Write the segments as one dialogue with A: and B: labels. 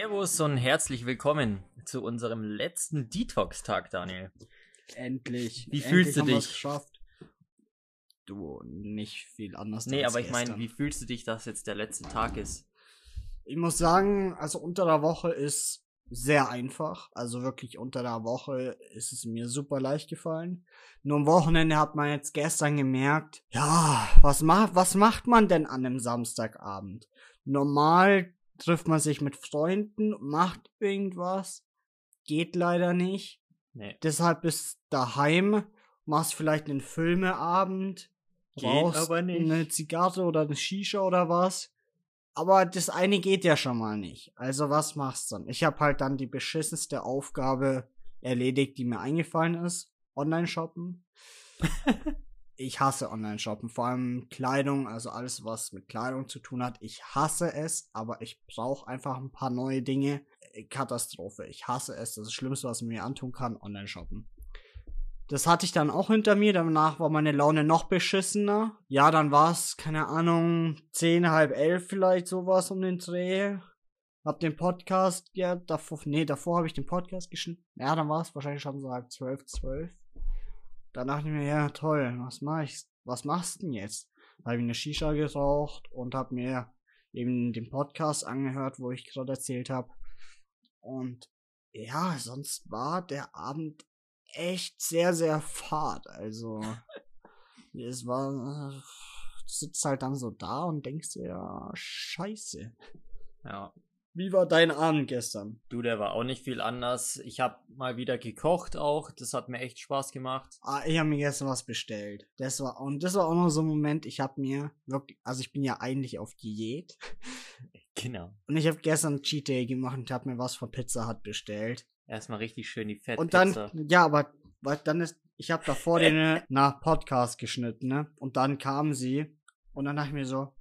A: Servus und herzlich willkommen zu unserem letzten Detox-Tag, Daniel.
B: Endlich.
A: Wie
B: Endlich
A: fühlst du dich?
B: geschafft. Du, nicht viel anders.
A: Nee, aber ich meine, wie fühlst du dich, dass jetzt der letzte Tag ist?
B: Ich muss sagen, also unter der Woche ist sehr einfach. Also wirklich unter der Woche ist es mir super leicht gefallen. Nur am Wochenende hat man jetzt gestern gemerkt, ja, was macht, was macht man denn an einem Samstagabend? Normal trifft man sich mit Freunden, macht irgendwas. Geht leider nicht.
A: Nee.
B: Deshalb bist daheim, machst vielleicht einen Filmeabend,
A: Geht
B: rauchst
A: aber nicht.
B: eine Zigarre oder eine Shisha oder was. Aber das eine geht ja schon mal nicht. Also was machst du dann? Ich habe halt dann die beschissenste Aufgabe erledigt, die mir eingefallen ist. Online shoppen. ich hasse Online shoppen, vor allem Kleidung, also alles was mit Kleidung zu tun hat. Ich hasse es, aber ich brauche einfach ein paar neue Dinge. Äh, Katastrophe. Ich hasse es. Das ist das Schlimmste, was man mir antun kann, Online shoppen. Das hatte ich dann auch hinter mir. Danach war meine Laune noch beschissener. Ja, dann war es, keine Ahnung, zehn, halb elf vielleicht sowas um den Dreh. Hab den Podcast, ja, davor, nee, davor habe ich den Podcast geschnitten. Ja, dann war es wahrscheinlich schon so halb zwölf, zwölf. Dann dachte ich mir, ja, toll, was mach ich, was machst du denn jetzt? Habe ich eine Shisha geraucht und hab mir eben den Podcast angehört, wo ich gerade erzählt habe. Und ja, sonst war der Abend echt sehr, sehr fad. Also, es war, du sitzt halt dann so da und denkst dir, ja, scheiße.
A: Ja.
B: Wie war dein Abend gestern?
A: Du, der war auch nicht viel anders. Ich habe mal wieder gekocht auch. Das hat mir echt Spaß gemacht.
B: Ah, ich habe mir gestern was bestellt. Das war, und das war auch noch so ein Moment, ich habe mir wirklich, also ich bin ja eigentlich auf Diät.
A: Genau.
B: Und ich habe gestern Cheat Day gemacht und habe mir was von Pizza Hut bestellt.
A: Erstmal richtig schön die Fettpizza.
B: Und dann, ja, aber weil dann ist, ich habe davor den äh, nach Podcast geschnitten, ne? Und dann kam sie und dann dachte ich mir so,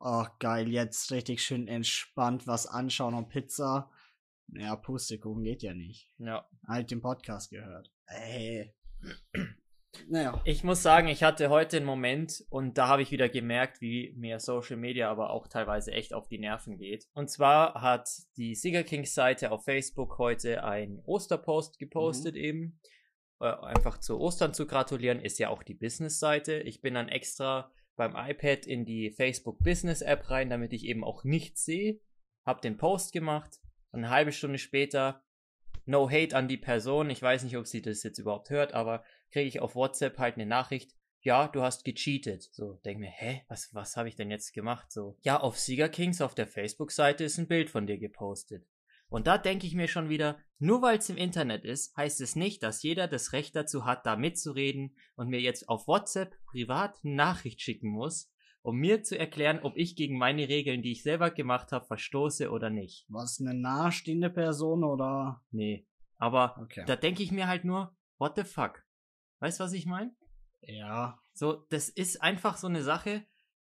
B: ach geil, jetzt richtig schön entspannt was anschauen und Pizza. Naja, Pustekuchen geht ja nicht.
A: Ja.
B: Halt den Podcast gehört. Ey. Naja.
A: Ich muss sagen, ich hatte heute einen Moment und da habe ich wieder gemerkt, wie mir Social Media aber auch teilweise echt auf die Nerven geht. Und zwar hat die Sieger Kings Seite auf Facebook heute einen Osterpost gepostet eben. Äh, einfach zu Ostern zu gratulieren, ist ja auch die Business-Seite. Ich bin dann extra beim iPad in die Facebook Business App rein, damit ich eben auch nichts sehe. Hab den Post gemacht eine halbe Stunde später No hate an die Person. Ich weiß nicht, ob sie das jetzt überhaupt hört, aber kriege ich auf WhatsApp halt eine Nachricht. Ja, du hast gecheatet. So, denk mir, hä, was, was habe ich denn jetzt gemacht? So, ja, auf Sieger Kings auf der Facebook-Seite ist ein Bild von dir gepostet. Und da denke ich mir schon wieder, nur weil es im Internet ist, heißt es nicht, dass jeder das Recht dazu hat, da mitzureden und mir jetzt auf WhatsApp privat eine Nachricht schicken muss, um mir zu erklären, ob ich gegen meine Regeln, die ich selber gemacht habe, verstoße oder nicht.
B: Was eine nahestehende Person oder?
A: Nee. Aber
B: Okay.
A: da denke ich mir halt nur, what the fuck? Weißt du, was ich meine?
B: Ja.
A: So, das ist einfach so eine Sache.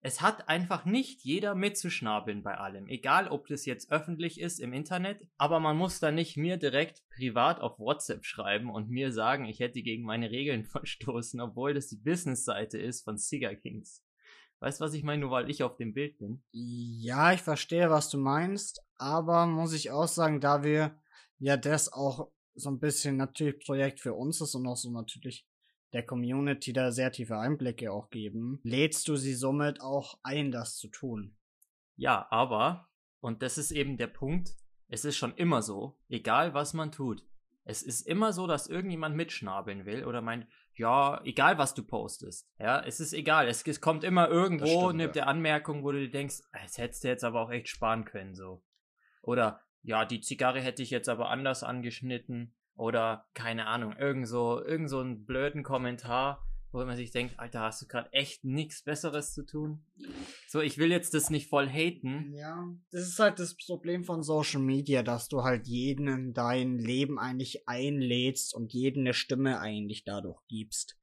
A: Es hat einfach nicht jeder mitzuschnabeln bei allem. Egal, ob das jetzt öffentlich ist im Internet. Aber man muss da nicht mir direkt privat auf WhatsApp schreiben und mir sagen, ich hätte gegen meine Regeln verstoßen, obwohl das die Business-Seite ist von Cigar Kings. Weißt du, was ich meine? Nur weil ich auf dem Bild bin.
B: Ja, ich verstehe, was du meinst, aber muss ich auch sagen, da wir ja das auch so ein bisschen natürlich Projekt für uns ist und auch so natürlich der Community da sehr tiefe Einblicke auch geben, lädst du sie somit auch ein, das zu tun.
A: Ja, aber, und das ist eben der Punkt, es ist schon immer so, egal was man tut. Es ist immer so, dass irgendjemand mitschnabeln will oder meint, ja, egal was du postest. Ja, es ist egal. Es, es kommt immer irgendwo
B: stimmt,
A: eine
B: ja.
A: der Anmerkung, wo du dir denkst, "Ah, das hättest du jetzt aber auch echt sparen können, so. Oder, ja, die Zigarre hätte ich jetzt aber anders angeschnitten. Oder, keine Ahnung, irgend so, irgend so einen blöden Kommentar, wo man sich denkt, Alter, hast du gerade echt nichts Besseres zu tun? So, ich will jetzt das nicht voll haten.
B: Ja, das ist halt das Problem von Social Media, dass du halt jeden in dein Leben eigentlich einlädst und jedem eine Stimme eigentlich dadurch gibst.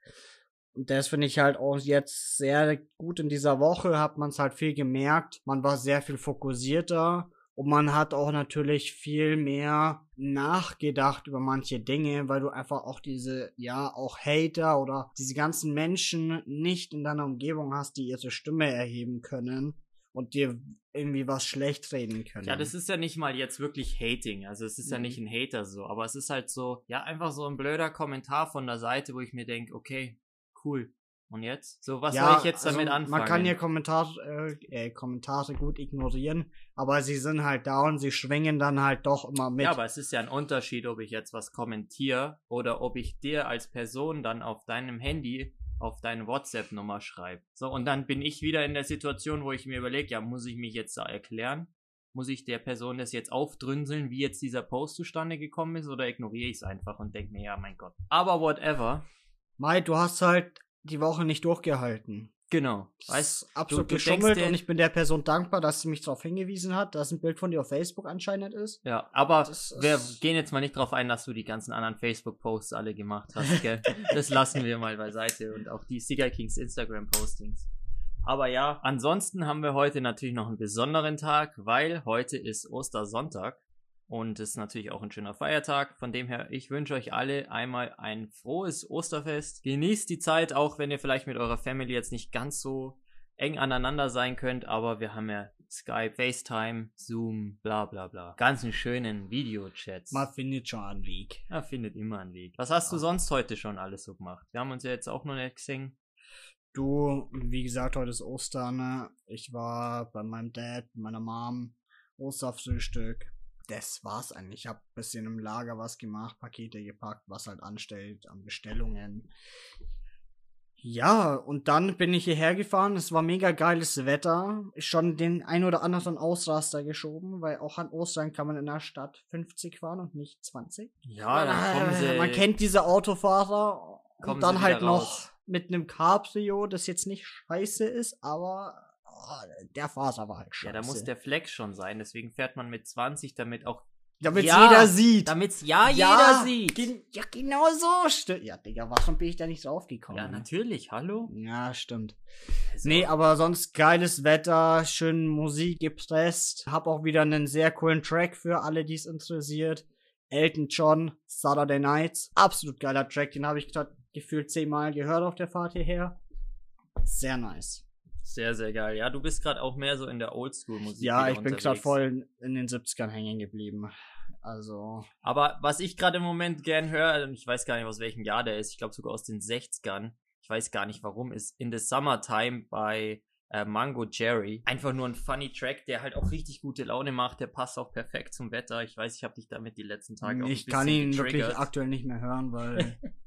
B: Und das finde ich halt auch jetzt sehr gut in dieser Woche, hat man es halt viel gemerkt. Man war sehr viel fokussierter und man hat auch natürlich viel mehr nachgedacht über manche Dinge, weil du einfach auch diese, ja, auch Hater oder diese ganzen Menschen nicht in deiner Umgebung hast, die ihre Stimme erheben können und dir irgendwie was schlecht reden können.
A: Ja, das ist ja nicht mal jetzt wirklich Hating. Also es ist ja nicht
B: Mhm.
A: ein Hater so, aber es ist halt so, ja, einfach so ein blöder Kommentar von der Seite, wo ich mir denke, okay, cool. Und jetzt? So, was soll ich jetzt damit
B: also,
A: anfangen?
B: Man kann ja Kommentar, äh, äh, Kommentare gut ignorieren, aber sie sind halt da und sie schwingen dann halt doch immer mit.
A: Ja, aber es ist ja ein Unterschied, ob ich jetzt was kommentiere oder ob ich dir als Person dann auf deinem Handy auf deine WhatsApp-Nummer schreibe. So, und dann bin ich wieder in der Situation, wo ich mir überlege, ja, muss ich mich jetzt da erklären? Muss ich der Person das jetzt aufdrünseln, wie jetzt dieser Post zustande gekommen ist, oder ignoriere ich es einfach und denke mir, ja, mein Gott. Aber whatever.
B: Mai, du hast halt die Woche nicht durchgehalten.
A: Genau.
B: Weißt, absolut
A: du denkst
B: geschummelt und ich bin der Person dankbar, dass sie mich darauf hingewiesen hat, dass ein Bild von dir auf Facebook anscheinend ist.
A: Ja, aber
B: Das
A: wir gehen jetzt mal nicht drauf ein, dass du die ganzen anderen Facebook-Posts alle gemacht hast, gell? das lassen wir mal beiseite und auch die Cigar Kings Instagram-Postings. Aber ja, ansonsten haben wir heute natürlich noch einen besonderen Tag, weil heute ist Ostersonntag und ist natürlich auch ein schöner Feiertag. Von dem her, ich wünsche euch alle einmal ein frohes Osterfest. Genießt die Zeit, auch wenn ihr vielleicht mit eurer Family jetzt nicht ganz so eng aneinander sein könnt, aber wir haben ja Skype, FaceTime, Zoom, bla bla bla. Ganz einen schönen Videochats.
B: Man findet schon einen Weg.
A: Ja, findet immer einen Weg. Was hast du sonst heute schon alles so gemacht? Wir haben uns ja jetzt auch noch nicht gesehen.
B: Du, wie gesagt, heute ist Ostern. ne? Ich war bei meinem Dad, meiner Mom, Osterfrühstück. Das war's eigentlich. Ich habe ein bisschen im Lager was gemacht, Pakete gepackt, was halt anstellt an Bestellungen. Ja, und dann bin ich hierher gefahren. Es war mega geiles Wetter. Ich schon den ein oder anderen Ausraster geschoben, weil auch an Ostern kann man in der Stadt 50 fahren und nicht 20.
A: Ja, dann kommen sie.
B: Man kennt diese Autofahrer und dann halt noch
A: raus.
B: mit einem Cabrio, das jetzt nicht scheiße ist, aber der Fahrer war halt scheiße.
A: Ja, da muss der Flex schon sein. Deswegen fährt man mit 20, damit auch.
B: Damit
A: Ja,
B: jeder sieht.
A: Damit's ja,
B: Ja,
A: jeder sieht.
B: Gen ja, genau so. Ja, Digga, warum bin ich da nicht draufgekommen?
A: Ja, natürlich. Hallo?
B: Ja, stimmt.
A: Also,
B: Nee, aber sonst geiles Wetter, schön Musik gepresst. Hab auch wieder einen sehr coolen Track für alle, die es interessiert. Elton John, Saturday Nights. Absolut geiler Track, den habe ich gerade gefühlt zehnmal gehört auf der Fahrt hierher. Sehr nice.
A: Sehr, sehr geil. Ja, du bist gerade auch mehr so in der Oldschool-Musik.
B: Ja, ich bin gerade voll in, den 70ern hängen geblieben. Also,
A: Aber was ich gerade im Moment gern höre, und ich weiß gar nicht, aus welchem Jahr der ist, ich glaube sogar aus den 60ern, ich weiß gar nicht warum, ist In the Summertime bei äh, Mango Jerry. Einfach nur ein funny Track, der halt auch richtig gute Laune macht, der passt auch perfekt zum Wetter. Ich weiß, ich habe dich damit die letzten Tage auch
B: ich kann ihn wirklich aktuell nicht mehr hören, weil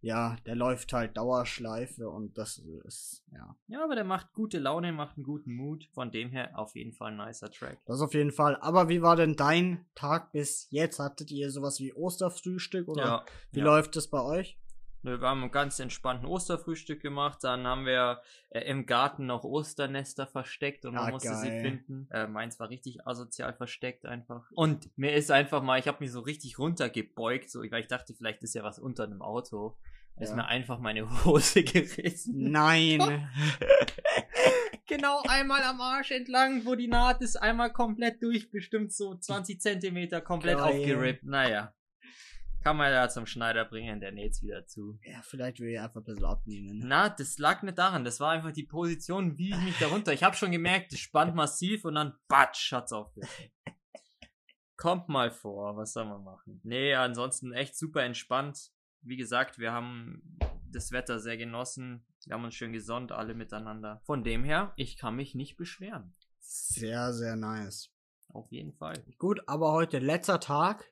B: ja, der läuft halt Dauerschleife und das ist, ja.
A: Ja, aber der macht gute Laune, macht einen guten Mut. Von dem her auf jeden Fall ein nicer Track.
B: Das auf jeden Fall. Aber wie war denn dein Tag bis jetzt? Hattet ihr sowas wie Osterfrühstück oder
A: Ja,
B: wie
A: ja.
B: läuft es bei euch?
A: Nö, Wir haben einen ganz entspannten Osterfrühstück gemacht. Dann haben wir äh, im Garten noch Osternester versteckt und man
B: Ah,
A: musste sie
B: geil.
A: finden. Äh, meins war richtig asozial versteckt einfach. Und mir ist einfach mal, ich habe mich so richtig runtergebeugt, so, weil ich dachte, vielleicht ist ja was unter einem Auto. Ist
B: Ja.
A: mir einfach meine Hose gerissen.
B: Nein.
A: genau einmal am Arsch entlang, wo die Naht ist, einmal komplett durch, bestimmt so 20 Zentimeter komplett
B: Geil.
A: aufgerippt. Naja. Kann man ja zum Schneider bringen, der näht's wieder zu.
B: ja, vielleicht will ich einfach ein bisschen abnehmen.
A: Na, das lag nicht daran. Das war einfach die Position, wie ich mich darunter. Ich habe schon gemerkt, das spannt massiv und dann batsch, hat's aufgehört. Kommt mal vor, was soll man machen? Nee, ansonsten echt super entspannt. Wie gesagt, wir haben das Wetter sehr genossen. Wir haben uns schön gesonnt, alle miteinander. Von dem her, ich kann mich nicht beschweren.
B: Sehr, sehr nice.
A: Auf jeden Fall.
B: Gut, aber heute letzter Tag.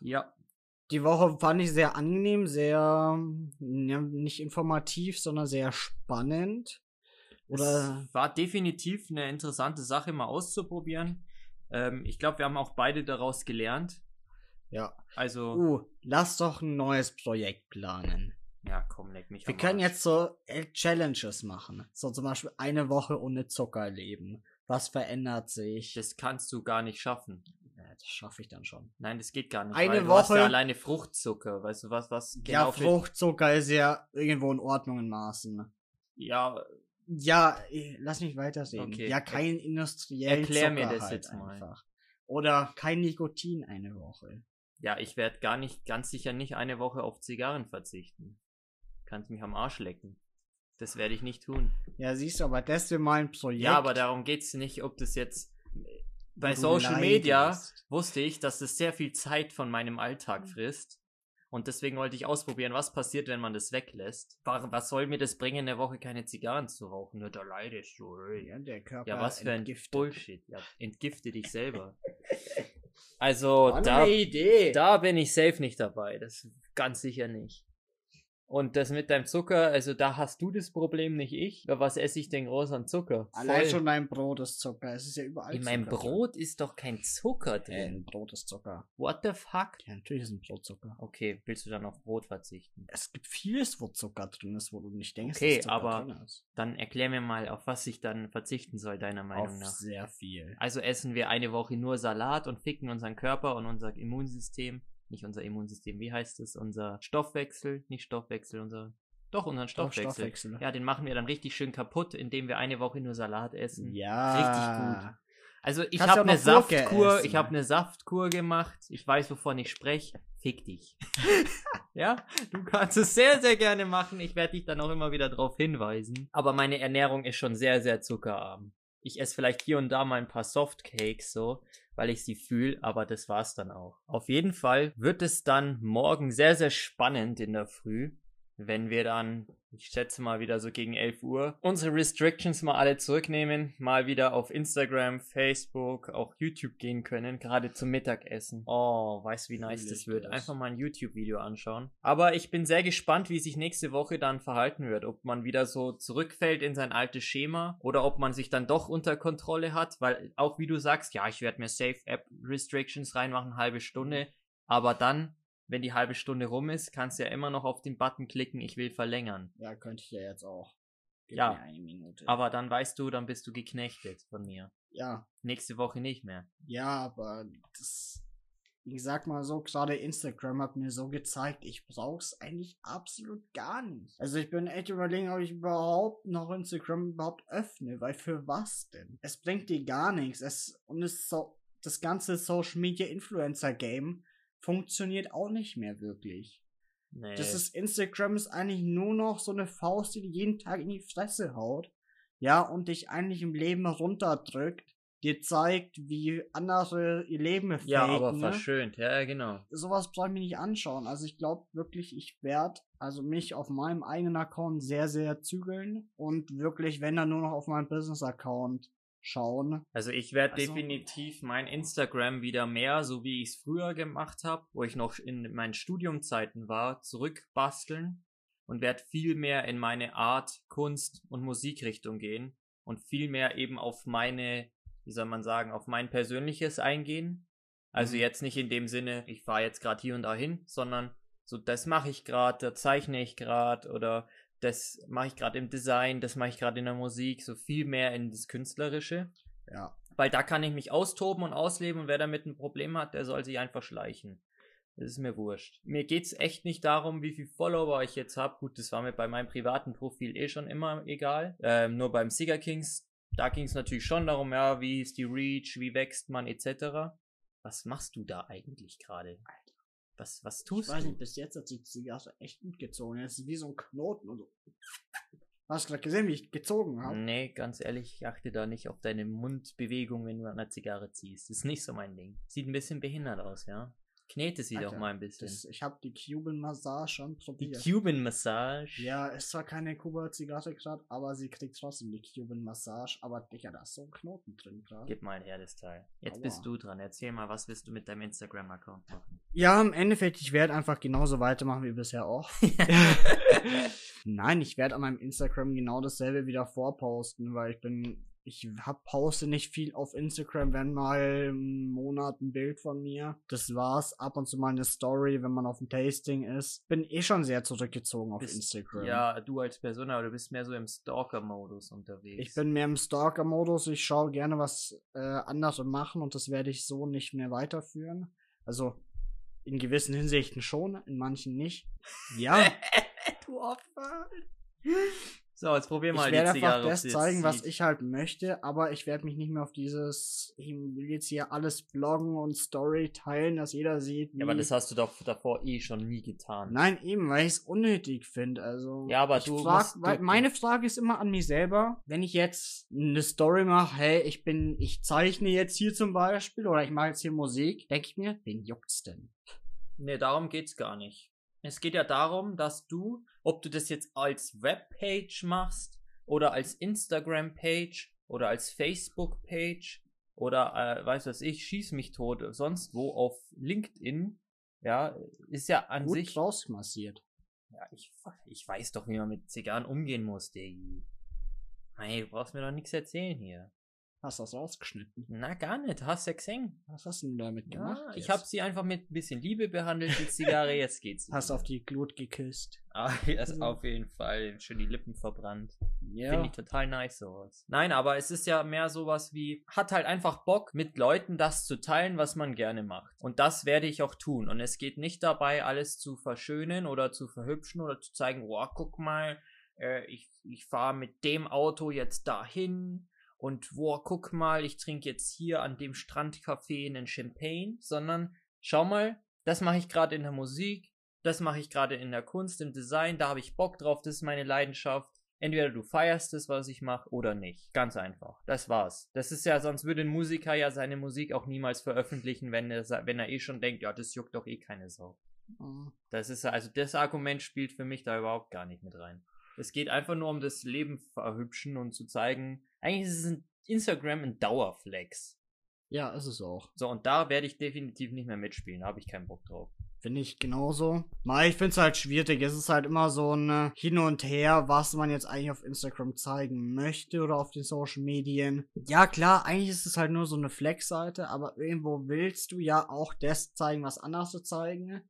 A: Ja,
B: Die Woche fand ich sehr angenehm, sehr ja, nicht informativ, sondern sehr spannend. Oder
A: es war definitiv eine interessante Sache, mal auszuprobieren. Ähm, ich glaube, wir haben auch beide daraus gelernt.
B: ja.
A: Also,
B: Uh, lass doch ein neues Projekt planen.
A: ja, komm, leck mich
B: Wir können jetzt so äh, Challenges machen. So zum Beispiel eine Woche ohne Zucker leben. Was verändert sich?
A: Das kannst du gar nicht schaffen.
B: Ja, das schaffe ich dann schon.
A: Nein, das geht gar nicht.
B: Eine
A: du hast
B: Woche-
A: ja alleine Fruchtzucker. Weißt du was, was
B: ja,
A: genau für-
B: Fruchtzucker ist ja irgendwo in Ordnung in Maßen.
A: Ja,
B: Ja, eh, lass mich weitersehen.
A: Okay.
B: Ja, kein industriellen
A: Erklär
B: Zucker
A: mir das
B: halt
A: jetzt mal.
B: einfach. Oder kein Nikotin eine Woche.
A: ja, ich werde gar nicht, ganz sicher nicht eine Woche auf Zigarren verzichten. Kannst mich am Arsch lecken. Das werde ich nicht tun.
B: Ja, siehst du, aber das wäre mal ein Projekt.
A: Ja, aber darum geht es nicht, ob das jetzt. Bei Social. Media wusste ich, dass das sehr viel Zeit von meinem Alltag
B: Mhm.
A: frisst. Und deswegen wollte ich ausprobieren, was passiert, wenn man das weglässt. Wa- Was soll mir das bringen, eine Woche keine Zigarren zu rauchen? Da leidest du.
B: Ja, der Körper
A: Ja, was für ein
B: entgiftet.
A: Bullshit. Ja, entgifte dich selber. Also, da,
B: Idee.
A: da bin ich safe nicht dabei. Das ganz sicher nicht. Und das mit deinem Zucker, also da hast du das Problem, nicht ich. Was esse ich denn groß an Zucker?
B: Allein
A: Voll.
B: schon dein Brot ist Zucker. Es ist ja überall
A: In meinem Brot ist doch kein Zucker
B: drin. Äh,
A: drin.
B: ein Brot ist Zucker.
A: What the fuck?
B: Ja, natürlich ist ein Brot Zucker.
A: Okay, willst du dann auf Brot verzichten?
B: Es gibt vieles, wo Zucker drin ist, wo du nicht denkst,
A: Okay,
B: dass Zucker
A: aber
B: drin ist.
A: Dann erklär mir mal, auf was ich dann verzichten soll, deiner Meinung
B: Auf
A: nach.
B: sehr viel.
A: Also essen wir eine Woche nur Salat und ficken unseren Körper und unser Immunsystem. Nicht unser Immunsystem, wie heißt es? Unser Stoffwechsel, nicht Stoffwechsel, unser. Doch, unseren
B: Doch,
A: Stoffwechsel.
B: Stoffwechsel.
A: Ja, den machen wir dann richtig schön kaputt, indem wir eine Woche nur Salat essen.
B: Ja.
A: Richtig gut. Also ich habe eine Saftkur, ich habe eine Saftkur gemacht. Ich weiß, wovon ich spreche. Fick dich. ja, du kannst es sehr, sehr gerne machen. Ich werde dich dann auch immer wieder darauf hinweisen. Aber meine Ernährung ist schon sehr, sehr zuckerarm. Ich esse vielleicht hier und da mal ein paar Softcakes so, weil ich sie fühle, aber das war's dann auch. Auf jeden Fall wird es dann morgen sehr, sehr spannend in der Früh, wenn wir dann, ich schätze mal wieder so gegen 11 Uhr, unsere Restrictions mal alle zurücknehmen, mal wieder auf Instagram, Facebook, auch YouTube gehen können, gerade zum Mittagessen. Oh, weißt du, wie nice das wird? Einfach mal ein YouTube-Video anschauen. Aber ich bin sehr gespannt, wie sich nächste Woche dann verhalten wird. Ob man wieder so zurückfällt in sein altes Schema oder ob man sich dann doch unter Kontrolle hat, weil auch wie du sagst, ja, ich werde mir Safe App Restrictions reinmachen, halbe Stunde, aber dann wenn die halbe Stunde rum ist, kannst du ja immer noch auf den Button klicken, ich will verlängern.
B: Ja, könnte ich ja jetzt auch. Gib
A: Ja.
B: mir eine Minute.
A: Aber dann weißt du, dann bist du geknechtet von mir.
B: ja,
A: Nächste Woche nicht mehr.
B: ja, aber das. Ich sag mal so, gerade Instagram hat mir so gezeigt, ich brauch's eigentlich absolut gar nicht. Also ich bin echt überlegen, ob ich überhaupt noch Instagram überhaupt öffne, weil für was denn? Es bringt dir gar nichts. Es, und es so, das ganze Social Media Influencer Game funktioniert auch nicht mehr wirklich.
A: Nee.
B: Das ist Instagram ist eigentlich nur noch so eine Faust, die dir jeden Tag in die Fresse haut. Ja, und dich eigentlich im Leben runterdrückt, dir zeigt, wie andere ihr Leben faken.
A: ja, aber
B: ne?
A: verschönt, ja, genau.
B: Sowas brauche ich mir nicht anschauen. Also ich glaube wirklich, ich werde also mich auf meinem eigenen Account sehr, sehr zügeln und wirklich, wenn dann nur noch auf meinem Business-Account schauen.
A: Also ich werde
B: Also-
A: definitiv mein Instagram wieder mehr, so wie ich es früher gemacht habe, wo ich noch in meinen Studiumzeiten war, zurückbasteln und werde viel mehr in meine Art, Kunst und Musikrichtung gehen und viel mehr eben auf meine, wie soll man sagen, auf mein persönliches eingehen. Also
B: Mhm.
A: jetzt nicht in dem Sinne, ich fahre jetzt gerade hier und da hin, sondern so, das mache ich gerade, da zeichne ich gerade oder das mache ich gerade im Design, das mache ich gerade in der Musik, so viel mehr in das Künstlerische.
B: Ja.
A: Weil da kann ich mich austoben und ausleben und wer damit ein Problem hat, der soll sich einfach schleichen. Das ist mir wurscht. Mir geht's echt nicht darum, wie viel Follower ich jetzt habe. Gut, das war mir bei meinem privaten Profil eh schon immer egal. Ähm, nur beim Sieger Kings, da ging es natürlich schon darum, ja, wie ist die Reach, wie wächst man etc. Was machst du da eigentlich gerade? Was, was
B: Ich
A: tust
B: weiß
A: du?
B: nicht, bis jetzt hat die Zigarre echt gut gezogen. Es ist wie so ein Knoten und so. Hast du gerade gesehen, wie ich gezogen habe?
A: Nee, ganz ehrlich, ich achte da nicht auf deine Mundbewegung, wenn du an der Zigarre ziehst. Das ist nicht so mein Ding. Sieht ein bisschen behindert aus, ja? Knete sie doch
B: Alter,
A: mal ein bisschen.
B: Das, ich habe die Cuban Massage schon
A: Die
B: probiert.
A: Cuban Massage.
B: ja, ist zwar keine Kuba-Zigarre gerade, aber sie kriegt trotzdem die Cuban Massage. Aber Digga, da ist so ein Knoten drin gerade.
A: Gib mal her das Teil. Jetzt
B: Aua.
A: bist du dran. Erzähl mal, was willst du mit deinem Instagram-Account machen?
B: Ja, im Endeffekt, ich werde einfach genauso weitermachen wie bisher auch. Nein, ich werde an meinem Instagram genau dasselbe wieder vorposten, weil ich bin, ich hab, poste nicht viel auf Instagram, wenn mal im Monat ein Bild von mir. Das war's. Ab und zu mal eine Story, wenn man auf dem Tasting ist. Bin eh schon sehr zurückgezogen auf
A: Bist-
B: Instagram.
A: Ja, du als Person, aber du bist mehr so im Stalker-Modus unterwegs.
B: Ich bin mehr im Stalker-Modus. Ich schaue gerne, was äh, andere machen und das werde ich so nicht mehr weiterführen. Also in gewissen Hinsichten schon, in manchen nicht. Ja.
A: du Opfer. So, jetzt probier mal
B: ich
A: die
B: werde
A: Zigarre.
B: einfach
A: ob
B: das
A: sie jetzt
B: zeigen, was ich halt möchte, aber ich werde mich nicht mehr auf dieses, ich will jetzt hier alles bloggen und Story teilen, dass jeder sieht, wie.
A: Ja, aber das hast du doch davor eh schon nie getan.
B: Nein, eben, weil ich es unnötig finde. Also,
A: Ja, aber
B: ich
A: du
B: frag,
A: musst- du-
B: weil meine Frage ist immer an mich selber, wenn ich jetzt eine Story mache, hey, ich bin, ich zeichne jetzt hier zum Beispiel oder ich mache jetzt hier Musik, denke ich mir, wen juckt's denn?
A: Nee, darum geht's gar nicht. Es geht ja darum, dass du, ob du das jetzt als Webpage machst oder als Instagram-Page oder als Facebook-Page oder, äh, weiß was ich, schieß mich tot, sonst wo auf LinkedIn, ja, ist ja an
B: Gut
A: sich.
B: rausmassiert.
A: Ja, ich, ich weiß doch, wie man mit Zigarren umgehen muss, Diggi. Hey, du brauchst mir doch nichts erzählen hier.
B: Hast das rausgeschnitten?
A: Na, gar nicht, hast ja gesehen.
B: Was hast du denn damit gemacht?
A: Ja, ich habe sie einfach mit ein bisschen Liebe behandelt, die Zigarre, jetzt geht's.
B: Hast
A: wieder.
B: auf die Glut geküsst.
A: Ah, also auf jeden Fall schön die Lippen verbrannt.
B: Ja.
A: Finde ich total nice sowas. Nein, aber es ist ja mehr sowas wie, hat halt einfach Bock, mit Leuten das zu teilen, was man gerne macht. Und das werde ich auch tun. Und es geht nicht dabei, alles zu verschönen oder zu verhübschen oder zu zeigen, oh, guck mal, äh, ich, ich fahre mit dem Auto jetzt dahin. Und wow, guck mal, ich trinke jetzt hier an dem Strandcafé einen Champagne, sondern schau mal, das mache ich gerade in der Musik, das mache ich gerade in der Kunst, im Design, da habe ich Bock drauf, das ist meine Leidenschaft. Entweder du feierst es, was ich mache, oder nicht. Ganz einfach. Das war's. Das ist ja, sonst würde ein Musiker ja seine Musik auch niemals veröffentlichen, wenn er, wenn er eh schon denkt, ja, das juckt doch eh keine Sau.
B: Mhm.
A: Das ist also das Argument spielt für mich da überhaupt gar nicht mit rein. Es geht einfach nur um das Leben verhübschen und zu zeigen, eigentlich ist es ein Instagram ein Dauerflex.
B: Ja, ist es auch.
A: So, und da werde ich definitiv nicht mehr mitspielen, da habe ich keinen Bock drauf.
B: Finde ich genauso. Mal, ich finde es halt schwierig. Es ist halt immer so ein äh, Hin und Her, was man jetzt eigentlich auf Instagram zeigen möchte oder auf den Social Medien. Ja, klar, eigentlich ist es halt nur so eine Flex-Seite, aber irgendwo willst du ja auch das zeigen, was anders zu zeigen.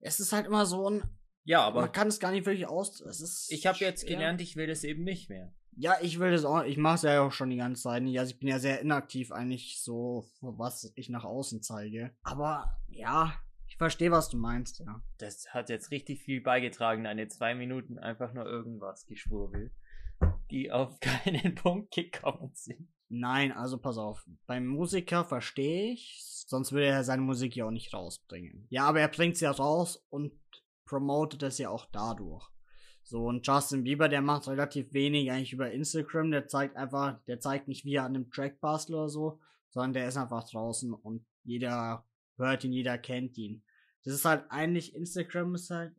B: Es ist halt immer so ein,
A: Ja, aber
B: man kann es gar nicht wirklich aus. Es ist
A: ich habe jetzt gelernt, ich will das eben nicht mehr.
B: Ja, ich will das auch. Ich mache es ja auch schon die ganze Zeit nicht. Also ich bin ja sehr inaktiv eigentlich so, was ich nach außen zeige. Aber ja, ich verstehe, was du meinst, ja.
A: Das hat jetzt richtig viel beigetragen, eine zwei Minuten einfach nur irgendwas geschwurbelt, die auf keinen Punkt gekommen sind.
B: Nein, also pass auf. Beim Musiker verstehe ich, sonst würde er seine Musik ja auch nicht rausbringen. Ja, aber er bringt sie ja raus und promotet es ja auch dadurch. So, und Justin Bieber, der macht relativ wenig eigentlich über Instagram. Der zeigt einfach, der zeigt nicht, wie er an einem Track bastelt oder so, sondern der ist einfach draußen und jeder hört ihn, jeder kennt ihn. Das ist halt eigentlich, Instagram ist halt,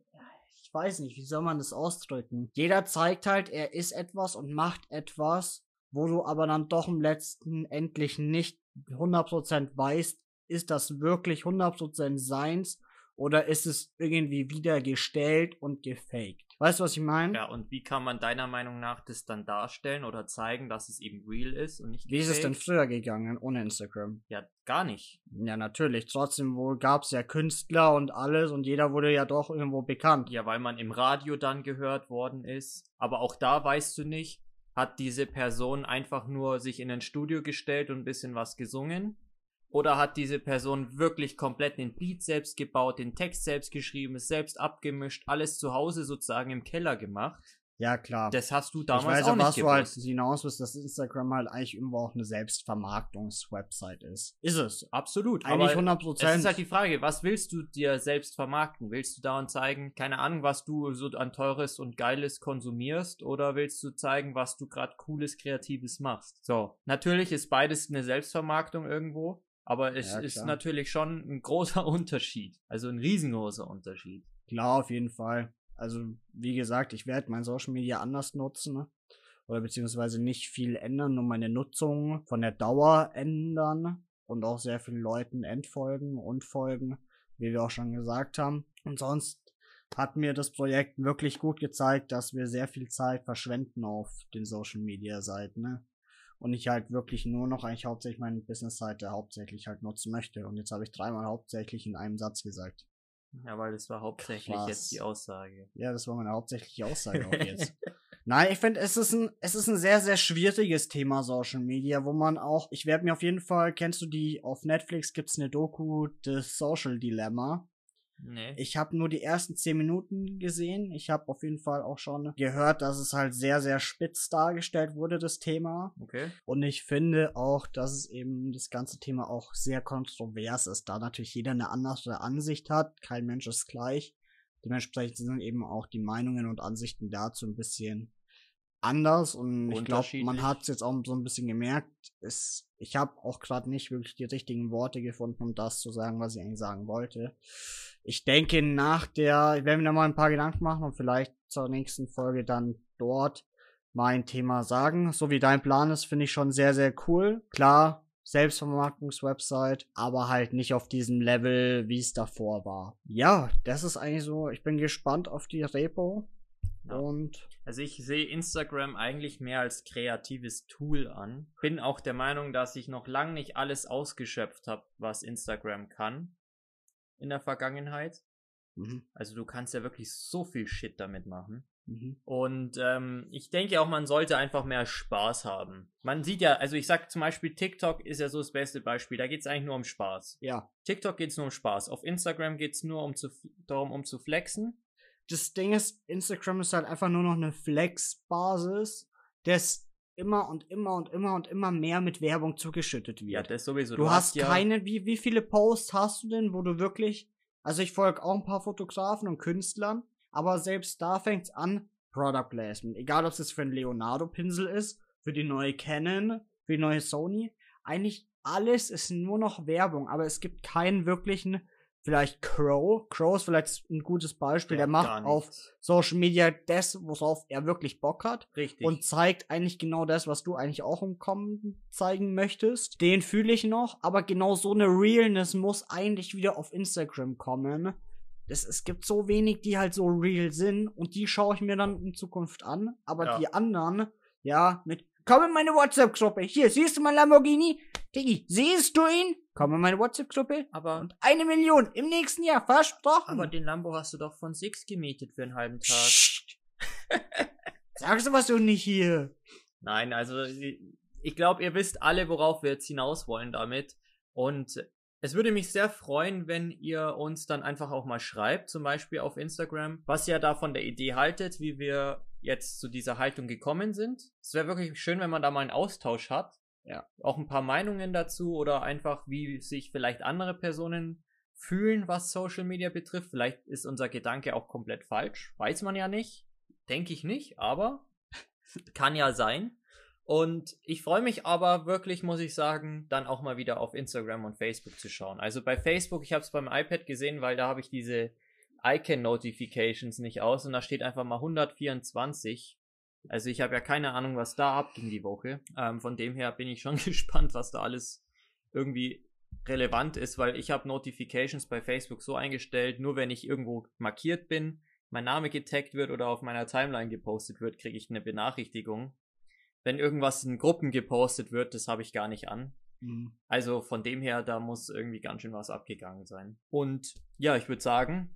B: ich weiß nicht, wie soll man das ausdrücken? Jeder zeigt halt, er ist etwas und macht etwas, wo du aber dann doch im letzten endlich nicht 100% weißt, ist das wirklich 100% seins oder ist es irgendwie wieder gestellt und gefaked? Weißt du, was ich meine?
A: Ja, und wie kann man deiner Meinung nach das dann darstellen oder zeigen, dass es eben real ist und nicht
B: Wie ist es denn
A: gefaked?
B: früher gegangen ohne Instagram?
A: Ja, gar nicht.
B: Ja, natürlich. Trotzdem wohl gab's ja Künstler und alles und jeder wurde ja doch irgendwo bekannt.
A: Ja, weil man im Radio dann gehört worden ist. Aber auch da weißt du nicht, hat diese Person einfach nur sich in ein Studio gestellt und ein bisschen was gesungen? Oder hat diese Person wirklich komplett den Beat selbst gebaut, den Text selbst geschrieben, es selbst abgemischt, alles zu Hause sozusagen im Keller gemacht?
B: Ja, klar.
A: Das hast du
B: ich
A: damals
B: weiß
A: auch nicht
B: was du halt
A: gewusst.
B: hinaus willst, dass Instagram halt eigentlich irgendwo auch eine Selbstvermarktungswebsite ist. Ist es.
A: Absolut.
B: Eigentlich
A: aber
B: 100
A: Es
B: Prozent.
A: ist halt die Frage, was willst du dir selbst vermarkten? Willst du dauernd zeigen, keine Ahnung, was du so an teures und geiles konsumierst oder willst du zeigen, was du gerade cooles, kreatives machst? So, natürlich ist beides eine Selbstvermarktung irgendwo, aber es
B: Ja,
A: ist natürlich schon ein großer Unterschied, also ein riesengroßer Unterschied.
B: Klar, auf jeden Fall. Also, wie gesagt, ich werde mein Social Media anders nutzen. Ne? Oder beziehungsweise nicht viel ändern, nur meine Nutzung von der Dauer ändern und auch sehr vielen Leuten entfolgen und folgen, wie wir auch schon gesagt haben. Und sonst hat mir das Projekt wirklich gut gezeigt, dass wir sehr viel Zeit verschwenden auf den Social Media Seiten, ne? Und ich halt wirklich nur noch eigentlich hauptsächlich meine Business-Seite hauptsächlich halt nutzen möchte. Und jetzt habe ich dreimal hauptsächlich in einem Satz gesagt.
A: Ja, weil das war hauptsächlich
B: Krass.
A: jetzt die Aussage.
B: Ja, das war meine hauptsächliche Aussage auch jetzt. Nein, ich finde, es ist ein, es ist ein sehr, sehr schwieriges Thema Social Media, wo man auch, ich werde mir auf jeden Fall, kennst du die, auf Netflix gibt's eine Doku, das Social Dilemma.
A: Nee.
B: Ich habe nur die ersten zehn Minuten gesehen. Ich habe auf jeden Fall auch schon gehört, dass es halt sehr, sehr spitz dargestellt wurde, das Thema.
A: Okay.
B: Und ich finde auch, dass es eben das ganze Thema auch sehr kontrovers ist, da natürlich jeder eine andere Ansicht hat. Kein Mensch ist gleich. Dementsprechend sind eben auch die Meinungen und Ansichten dazu ein bisschen anders und ich glaube, man hat es jetzt auch so ein bisschen gemerkt. Es, ich habe auch gerade nicht wirklich die richtigen Worte gefunden, um das zu sagen, was ich eigentlich sagen wollte. Ich denke, nach der, ich werde mir da mal ein paar Gedanken machen und vielleicht zur nächsten Folge dann dort mein Thema sagen. So wie dein Plan ist, finde ich schon sehr, sehr cool. Klar, Selbstvermarktungswebsite, aber halt nicht auf diesem Level, wie es davor war. Ja, das ist eigentlich so. Ich bin gespannt auf die Repo. Ja. Und
A: also ich sehe Instagram eigentlich mehr als kreatives Tool an. Bin auch der Meinung, dass ich noch lange nicht alles ausgeschöpft habe, was Instagram kann in der Vergangenheit. Mhm. Also du kannst ja wirklich so viel Shit damit machen. Mhm. Und ähm, ich denke auch, man sollte einfach mehr Spaß haben. Man sieht ja, also ich sag zum Beispiel, TikTok ist ja so das beste Beispiel. Da geht es eigentlich nur um Spaß.
B: Ja.
A: TikTok geht es nur um Spaß. Auf Instagram geht es nur um zu, darum, um zu flexen.
B: Das Ding ist, Instagram ist halt einfach nur noch eine Flex-Basis, das immer und immer und immer und immer mehr mit Werbung zugeschüttet wird.
A: Ja, das sowieso.
B: Du, du hast, hast ja keine, wie, wie viele Posts hast du denn, wo du wirklich, also ich folge auch ein paar Fotografen und Künstlern, aber selbst da fängt's an, Product Placement. Egal, ob es für ein Leonardo-Pinsel ist, für die neue Canon, für die neue Sony. Eigentlich alles ist nur noch Werbung, aber es gibt keinen wirklichen, vielleicht Crow. Crow ist vielleicht ein gutes Beispiel. Ja, der macht auf Social Media das, worauf er wirklich Bock hat.
A: Richtig.
B: Und zeigt eigentlich genau das, was du eigentlich auch im Kommen zeigen möchtest. Den fühle ich noch, aber genau so eine Realness muss eigentlich wieder auf Instagram kommen das, es gibt so wenig, die halt so real sind und die schaue ich mir dann in Zukunft an. Aber ja. die anderen, ja, mit Komm in meine WhatsApp-Gruppe. Hier, siehst du mein Lamborghini? Diggi, siehst du ihn? Komm in meine WhatsApp-Gruppe.
A: Aber.
B: Und eine Million im nächsten Jahr, versprochen.
A: Aber den Lambo hast du doch von Six gemietet für einen halben Tag.
B: Sagst du was du nicht hier?
A: Nein, also, ich glaube, ihr wisst alle, worauf wir jetzt hinaus wollen damit. Und es würde mich sehr freuen, wenn ihr uns dann einfach auch mal schreibt, zum Beispiel auf Instagram, was ihr da von der Idee haltet, wie wir jetzt zu dieser Haltung gekommen sind. Es wäre wirklich schön, wenn man da mal einen Austausch hat. Ja. Auch ein paar Meinungen dazu oder einfach, wie sich vielleicht andere Personen fühlen, was Social Media betrifft. Vielleicht ist unser Gedanke auch komplett falsch. Weiß man ja nicht. Denke ich nicht, aber kann ja sein. Und ich freue mich aber wirklich, muss ich sagen, dann auch mal wieder auf Instagram und Facebook zu schauen. Also bei Facebook, ich habe es beim iPad gesehen, weil da habe ich diese Icon-Notifications nicht aus und da steht einfach mal 124. Also ich habe ja keine Ahnung, was da abging die Woche. Ähm, von dem her bin ich schon gespannt, was da alles irgendwie relevant ist, weil ich habe Notifications bei Facebook so eingestellt, nur wenn ich irgendwo markiert bin, mein Name getaggt wird oder auf meiner Timeline gepostet wird, kriege ich eine Benachrichtigung wenn irgendwas in Gruppen gepostet wird, das habe ich gar nicht an. Mhm. Also von dem her, da muss irgendwie ganz schön was abgegangen sein. Und ja, ich würde sagen,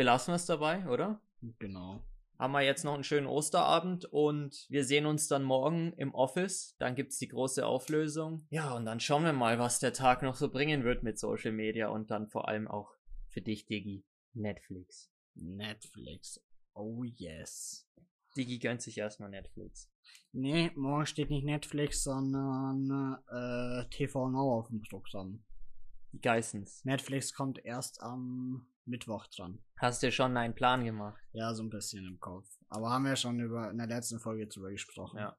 A: belassen wir es dabei, oder?
B: Genau.
A: Haben wir jetzt noch einen schönen Osterabend und wir sehen uns dann morgen im Office. Dann gibt es die große Auflösung. Ja, und dann schauen wir mal, was der Tag noch so bringen wird mit Social Media und dann vor allem auch für dich, Digi, Netflix.
B: Netflix. Oh yes.
A: Digi gönnt sich erstmal Netflix.
B: Nee, morgen steht nicht Netflix, sondern äh, TV Now auf dem Programm.
A: Die Geissens.
B: Netflix kommt erst am Mittwoch dran.
A: Hast du schon einen Plan gemacht?
B: Ja, so ein bisschen im Kopf. Aber haben wir schon über in der letzten Folge drüber gesprochen.
A: Ja.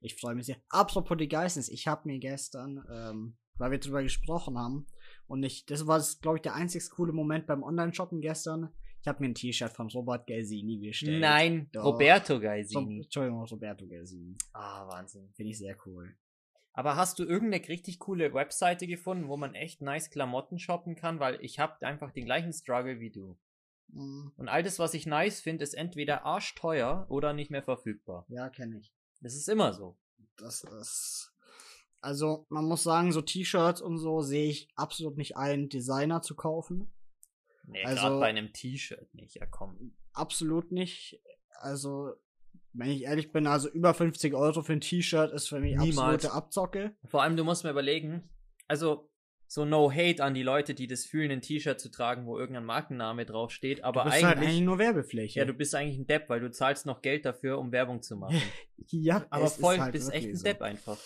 B: Ich freue mich sehr. Apropos die Geissens, ich habe mir gestern, ähm, weil wir drüber gesprochen haben, und ich, das war, glaube ich, der einzig coole Moment beim Online-Shoppen gestern. Ich habe mir ein T-Shirt von Robert Gaisini bestellt.
A: Nein, Doch. Roberto Gaisini.
B: So, Entschuldigung, Roberto Gaisini.
A: Ah, Wahnsinn.
B: Finde ich sehr cool.
A: Aber hast du irgendeine richtig coole Webseite gefunden, wo man echt nice Klamotten shoppen kann? Weil ich habe einfach den gleichen Struggle wie du. Mhm. Und all das, was ich nice finde, ist entweder arschteuer oder nicht mehr verfügbar.
B: Ja, kenne ich.
A: Das ist immer so.
B: Das ist. Also, man muss sagen, so T-Shirts und so sehe ich absolut nicht ein, Designer zu kaufen.
A: Nee, also, gerade bei einem T-Shirt nicht, ja komm.
B: Absolut nicht. Also, wenn ich ehrlich bin, also über 50 Euro für ein T-Shirt ist für mich Niemals. absolute Abzocke.
A: Vor allem, du musst mir überlegen, also so no hate an die Leute, die das fühlen, ein T-Shirt zu tragen, wo irgendein Markenname draufsteht, aber
B: du bist
A: eigentlich,
B: halt eigentlich nur Werbefläche.
A: ja, du bist eigentlich ein Depp, weil du zahlst noch Geld dafür, um Werbung zu machen.
B: ja,
A: Aber voll,
B: ist halt
A: bist echt ein
B: so.
A: Depp einfach.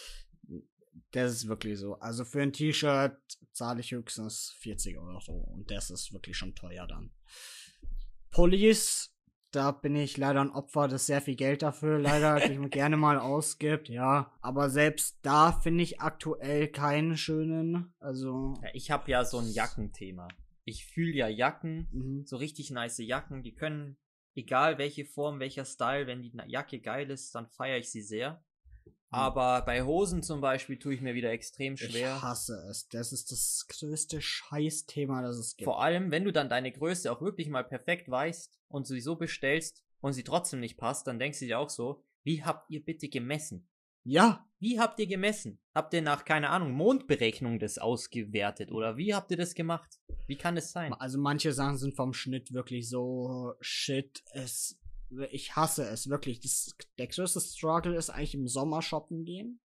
B: Das ist wirklich so. Also für ein T-Shirt zahle ich höchstens 40 Euro. Und das ist wirklich schon teuer dann. Pullis, da bin ich leider ein Opfer, das sehr viel Geld dafür leider die man gerne mal ausgibt, ja. Aber selbst da finde ich aktuell keinen schönen. Also.
A: Ja, ich habe ja so ein Jackenthema. Ich fühle ja Jacken,
B: Mhm.
A: so richtig nice Jacken, die können, egal welche Form, welcher Style, wenn die Jacke geil ist, dann feiere ich sie sehr. Aber bei Hosen zum Beispiel tue ich mir wieder extrem
B: Ich
A: schwer.
B: hasse es. Das ist das größte Scheißthema, das es gibt.
A: Vor allem, wenn du dann deine Größe auch wirklich mal perfekt weißt und sie so bestellst und sie trotzdem nicht passt, dann denkst du dir auch so, wie habt ihr bitte gemessen?
B: ja,
A: Wie habt ihr gemessen? Habt ihr nach, keine Ahnung, Mondberechnung das ausgewertet? Oder wie habt ihr das gemacht? Wie kann es sein?
B: Also manche Sachen sind vom Schnitt wirklich so shit. Es, ich hasse es wirklich. Das, der größte Struggle ist eigentlich im Sommer shoppen gehen.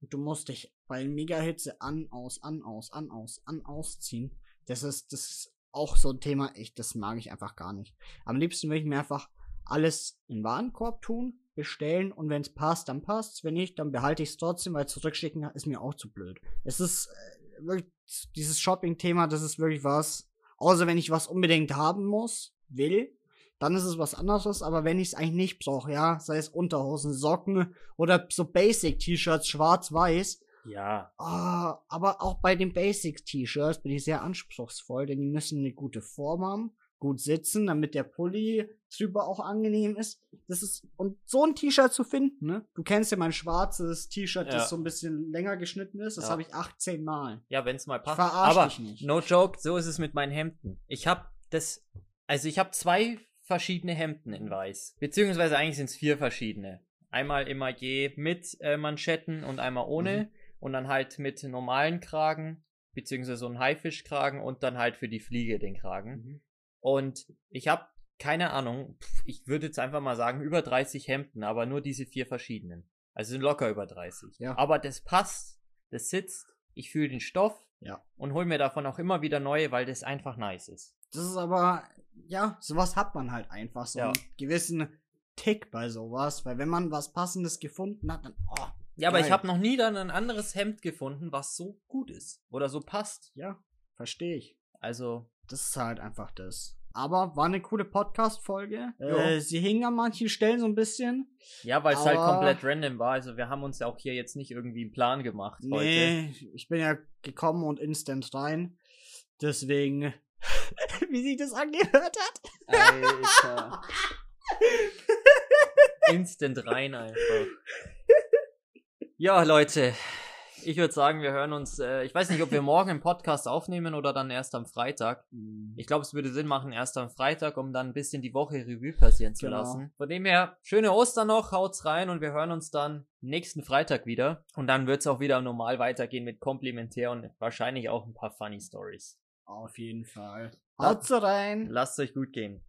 B: Und du musst dich bei Mega-Hitze an, aus, an, aus, an, aus, an, ausziehen. Das ist, das ist auch so ein Thema, ich, das mag ich einfach gar nicht. Am liebsten will ich mir einfach alles in Warenkorb tun, bestellen und wenn es passt, dann passt's. Wenn nicht, dann behalte ich es trotzdem, weil zurückschicken ist mir auch zu blöd. Es ist äh, wirklich dieses Shopping-Thema, das ist wirklich was. Außer wenn ich was unbedingt haben muss, will, dann ist es was anderes. Aber wenn ich es eigentlich nicht brauche, ja, sei es Unterhosen, Socken oder so Basic-T-Shirts, schwarz-weiß.
A: Ja,
B: Ah, aber auch bei den Basic-T-Shirts bin ich sehr anspruchsvoll, denn die müssen eine gute Form haben, gut sitzen, damit der Pulli drüber auch angenehm ist. Das ist, und so ein T-Shirt zu finden, ne? Du kennst ja mein schwarzes T-Shirt,
A: Ja.
B: das so ein bisschen länger geschnitten ist. Das
A: Ja.
B: habe ich 18 Mal.
A: ja, wenn es mal passt.
B: verarsch
A: Aber
B: nicht.
A: no joke, so ist es mit meinen Hemden. Ich habe das, also ich habe zwei verschiedene Hemden in weiß. Beziehungsweise eigentlich sind es vier verschiedene. Einmal immer je mit äh, Manschetten und einmal ohne.
B: Mhm.
A: Und dann halt mit normalen Kragen, beziehungsweise so ein Haifischkragen und dann halt für die Fliege den Kragen.
B: Mhm.
A: Und ich habe keine Ahnung, ich würde jetzt einfach mal sagen, über 30 Hemden, aber nur diese vier verschiedenen. Also sind locker über 30.
B: Ja.
A: Aber das passt, das sitzt, ich fühle den Stoff
B: Ja.
A: und hol mir davon auch immer wieder neue, weil das einfach nice ist.
B: Das ist aber, ja, sowas hat man halt einfach, so
A: Ja.
B: einen gewissen Tick bei sowas, weil wenn man was Passendes gefunden hat, dann, oh,
A: Ja, aber ich
B: Geil.
A: habe noch nie dann ein anderes Hemd gefunden, was so gut ist oder so passt.
B: ja, verstehe ich.
A: Also,
B: Das ist halt einfach das. Aber war eine coole Podcast-Folge. Äh, sie hing an manchen Stellen so ein bisschen.
A: ja, weil es halt komplett random war. Also, wir haben uns ja auch hier jetzt nicht irgendwie einen Plan gemacht heute.
B: Nee, ich bin ja gekommen und instant rein. Deswegen, wie sich das angehört hat.
A: Alter. Instant rein einfach. Ja, Leute. Ich würde sagen, wir hören uns. Äh, ich weiß nicht, ob wir morgen einen Podcast aufnehmen oder dann erst am Freitag. Ich glaube, es würde Sinn machen, erst am Freitag, um dann ein bisschen die Woche Revue passieren zu
B: Genau.
A: lassen. Von dem her, schöne Ostern noch, haut's rein und wir hören uns dann nächsten Freitag wieder. Und dann wird's auch wieder normal weitergehen mit Komplementär und wahrscheinlich auch ein paar Funny Stories.
B: Auf jeden Fall.
A: Ja.
B: Haut's rein.
A: Lasst euch gut gehen.